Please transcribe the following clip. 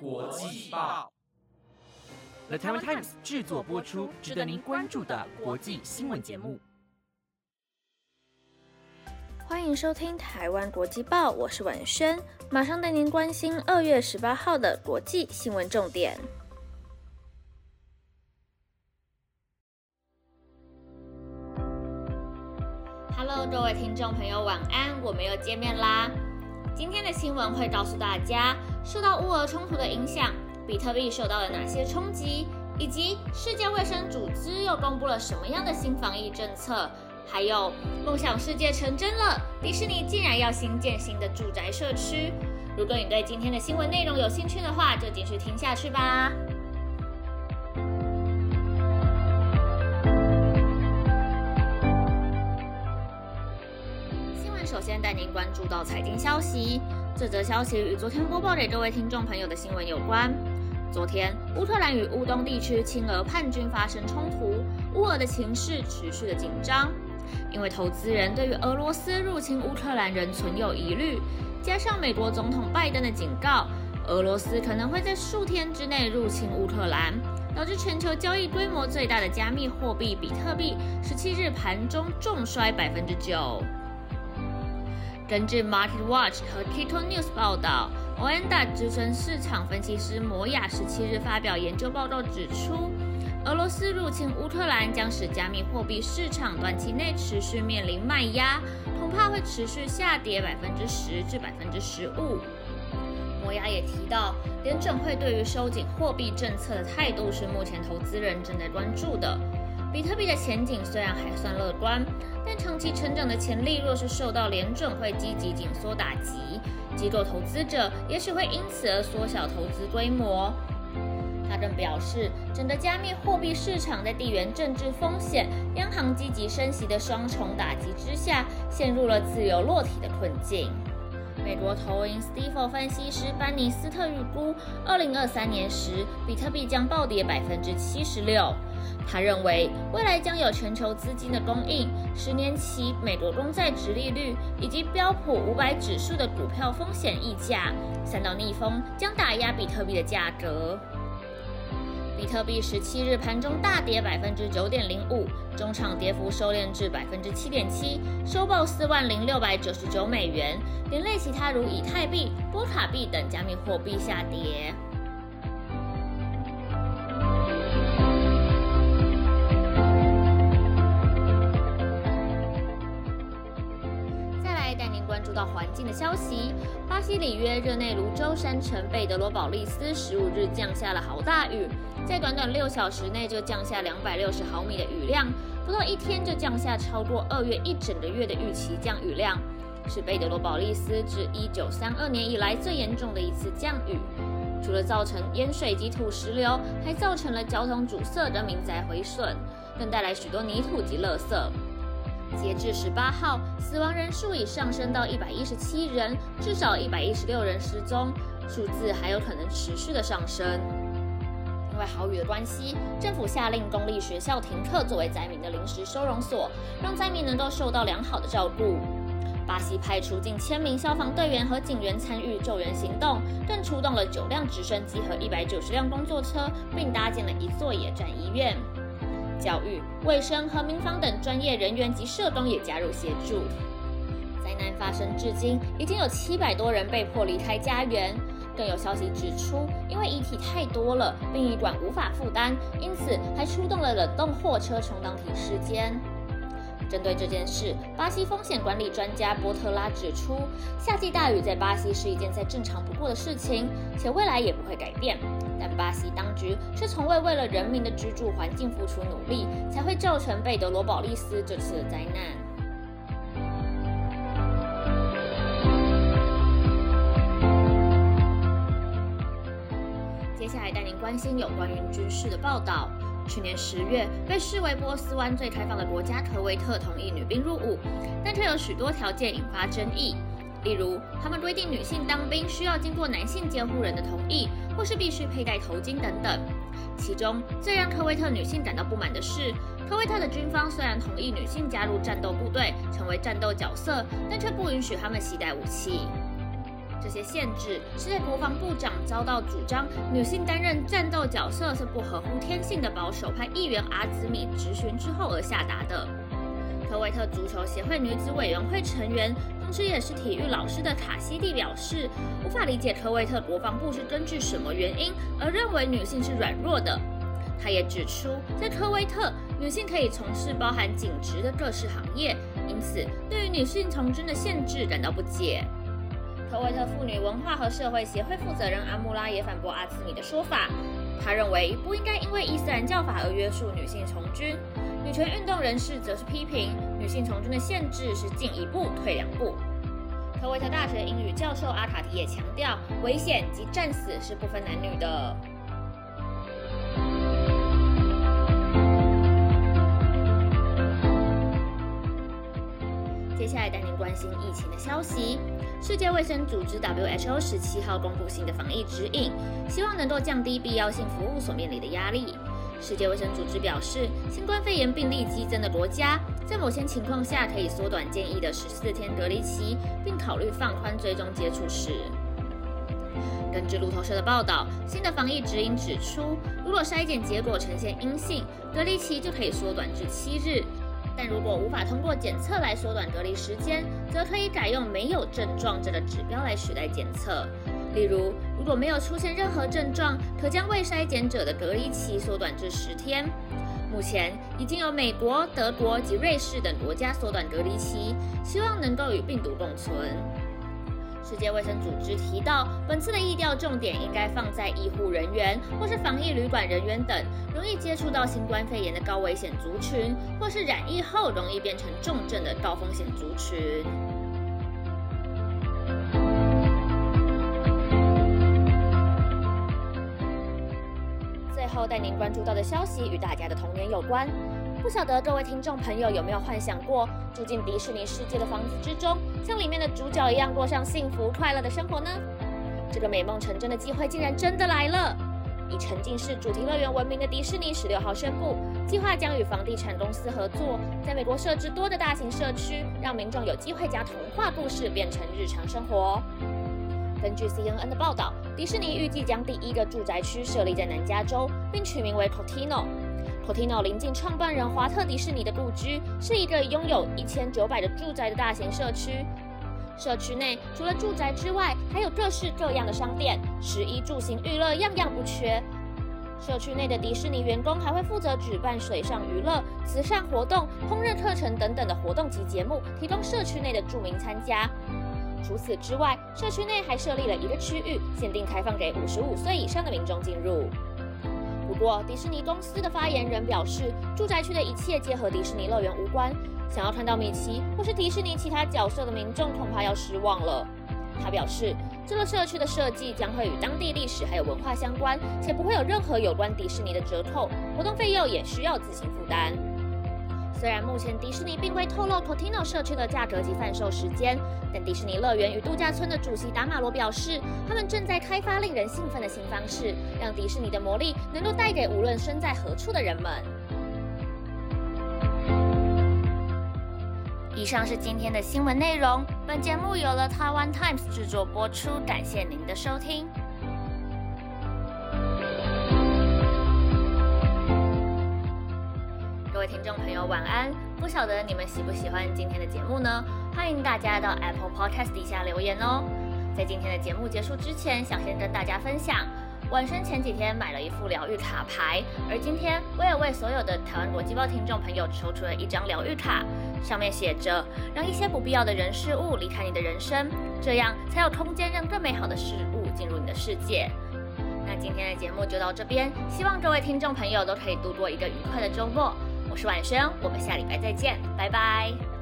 国际报，The Taiwan Times 制作播出，值得您关注的国际新闻节目。欢迎收听台湾国际报，我是婉萱，马上带您关心二月十八号的国际新闻重点。Hello，各位听众朋友，晚安，我们又见面啦。今天的新闻会告诉大家，受到乌俄冲突的影响，比特币受到了哪些冲击，以及世界卫生组织又公布了什么样的新防疫政策，还有梦想世界成真了，迪士尼竟然要新建新的住宅社区。如果你对今天的新闻内容有兴趣的话，就继续听下去吧。首先带您关注到财经消息，这则消息与昨天播报给各位听众朋友的新闻有关。昨天，乌克兰与乌东地区亲俄叛军发生冲突，乌俄的情势持续的紧张。因为投资人对于俄罗斯入侵乌克兰仍存有疑虑，加上美国总统拜登的警告，俄罗斯可能会在数天之内入侵乌克兰，导致全球交易规模最大的加密货币比特币十七日盘中重摔百分之九。根据 Market Watch 和 Kito News 报道 o a n d a 资深市场分析师摩雅十七日发表研究报告指出，俄罗斯入侵乌克兰将使加密货币市场短期内持续面临卖压，恐怕会持续下跌百分之十至百分之十五。摩雅也提到，联准会对于收紧货币政策的态度是目前投资人正在关注的。比特币的前景虽然还算乐观，但长期成长的潜力若是受到联准会积极紧缩打击，机构投资者也许会因此而缩小投资规模。他更表示，整个加密货币市场在地缘政治风险、央行积极升息的双重打击之下，陷入了自由落体的困境。美国投银 Stifel 分析师班尼斯特预估，二零二三年时，比特币将暴跌百分之七十六。他认为，未来将有全球资金的供应、十年期美国公债值利率以及标普五百指数的股票风险溢价三道逆风，将打压比特币的价格。比特币十七日盘中大跌百分之九点零五，中场跌幅收敛至百分之七点七，收报四万零六百九十九美元，连累其他如以太币、波卡币等加密货币下跌。近的消息，巴西里约热内卢州山城贝德罗保利斯十五日降下了豪大雨，在短短六小时内就降下两百六十毫米的雨量，不到一天就降下超过二月一整个月的预期降雨量，是贝德罗保利斯自一九三二年以来最严重的一次降雨。除了造成淹水及土石流，还造成了交通阻塞、的民宅毁损，更带来许多泥土及垃圾。截至十八号，死亡人数已上升到一百一十七人，至少一百一十六人失踪，数字还有可能持续的上升。因为豪雨的关系，政府下令公立学校停课作为灾民的临时收容所，让灾民能够受到良好的照顾。巴西派出近千名消防队员和警员参与救援行动，更出动了九辆直升机和一百九十辆工作车，并搭建了一座野战医院。教育、卫生和民防等专业人员及社工也加入协助。灾难发生至今，已经有七百多人被迫离开家园。更有消息指出，因为遗体太多了，殡仪馆无法负担，因此还出动了冷冻货车充当停尸间。针对这件事，巴西风险管理专家波特拉指出，夏季大雨在巴西是一件再正常不过的事情，且未来也不会改变。但巴西当局却从未为了人民的居住环境付出努力，才会造成贝德罗保利斯这次的灾难。接下来带您关心有关于军事的报道。去年十月，被视为波斯湾最开放的国家科威特同意女兵入伍，但却有许多条件引发争议。例如，他们规定女性当兵需要经过男性监护人的同意，或是必须佩戴头巾等等。其中最让科威特女性感到不满的是，科威特的军方虽然同意女性加入战斗部队，成为战斗角色，但却不允许她们携带武器。这些限制是在国防部长遭到主张女性担任战斗角色是不合乎天性的保守派议员阿兹米质询之后而下达的。科威特足球协会女子委员会成员，同时也是体育老师的卡西蒂表示，无法理解科威特国防部是根据什么原因而认为女性是软弱的。他也指出，在科威特，女性可以从事包含警职的各式行业，因此对于女性从军的限制感到不解。科威特妇女文化和社会协会负责人阿穆拉也反驳阿兹米的说法。他认为不应该因为伊斯兰教法而约束女性从军。女权运动人士则是批评女性从军的限制是进一步退两步。科威特大学英语教授阿塔提也强调，危险及战死是不分男女的。下来带您关心疫情的消息。世界卫生组织 WHO 十七号公布新的防疫指引，希望能够降低必要性服务所面临的压力。世界卫生组织表示，新冠肺炎病例激增的国家，在某些情况下可以缩短建议的十四天隔离期，并考虑放宽追踪接触史。根据路透社的报道，新的防疫指引指出，如果筛检结果呈现阴性，隔离期就可以缩短至七日。但如果无法通过检测来缩短隔离时间，则可以改用没有症状这个指标来取代检测。例如，如果没有出现任何症状，可将未筛检者的隔离期缩短至十天。目前已经有美国、德国及瑞士等国家缩短隔离期，希望能够与病毒共存。世界卫生组织提到，本次的疫调重点应该放在医护人员或是防疫旅馆人员等容易接触到新冠肺炎的高危险族群，或是染疫后容易变成重症的高风险族群。最后带您关注到的消息与大家的童年有关。不晓得各位听众朋友有没有幻想过，住进迪士尼世界的房子之中，像里面的主角一样过上幸福快乐的生活呢？这个美梦成真的机会竟然真的来了！以沉浸式主题乐园闻名的迪士尼十六号宣布，计划将与房地产公司合作，在美国设置多个大型社区，让民众有机会将童话故事变成日常生活。根据 CNN 的报道，迪士尼预计将第一个住宅区设立在南加州，并取名为 Cortino。Cotino 临近创办人华特迪士尼的故居，是一个拥有一千九百的住宅的大型社区。社区内除了住宅之外，还有各式各样的商店，食衣住行娱乐样样不缺。社区内的迪士尼员工还会负责举办水上娱乐、慈善活动、烹饪课程等等的活动及节目，提供社区内的住民参加。除此之外，社区内还设立了一个区域，限定开放给五十五岁以上的民众进入。不过，迪士尼公司的发言人表示，住宅区的一切皆和迪士尼乐园无关。想要看到米奇或是迪士尼其他角色的民众，恐怕要失望了。他表示，这个社区的设计将会与当地历史还有文化相关，且不会有任何有关迪士尼的折扣，活动费用也需要自行负担。虽然目前迪士尼并未透露 Cotino 社区的价格及贩售时间，但迪士尼乐园与度假村的主席达马罗表示，他们正在开发令人兴奋的新方式，让迪士尼的魔力能够带给无论身在何处的人们。以上是今天的新闻内容，本节目由了台湾 Times 制作播出，感谢您的收听。听众朋友，晚安！不晓得你们喜不喜欢今天的节目呢？欢迎大家到 Apple Podcast 底下留言哦。在今天的节目结束之前，想先跟大家分享，晚生前几天买了一副疗愈卡牌，而今天我也为所有的台湾国际报听众朋友抽出了一张疗愈卡，上面写着：让一些不必要的人事物离开你的人生，这样才有空间让更美好的事物进入你的世界。那今天的节目就到这边，希望各位听众朋友都可以度过一个愉快的周末。我是婉萱，我们下礼拜再见，拜拜。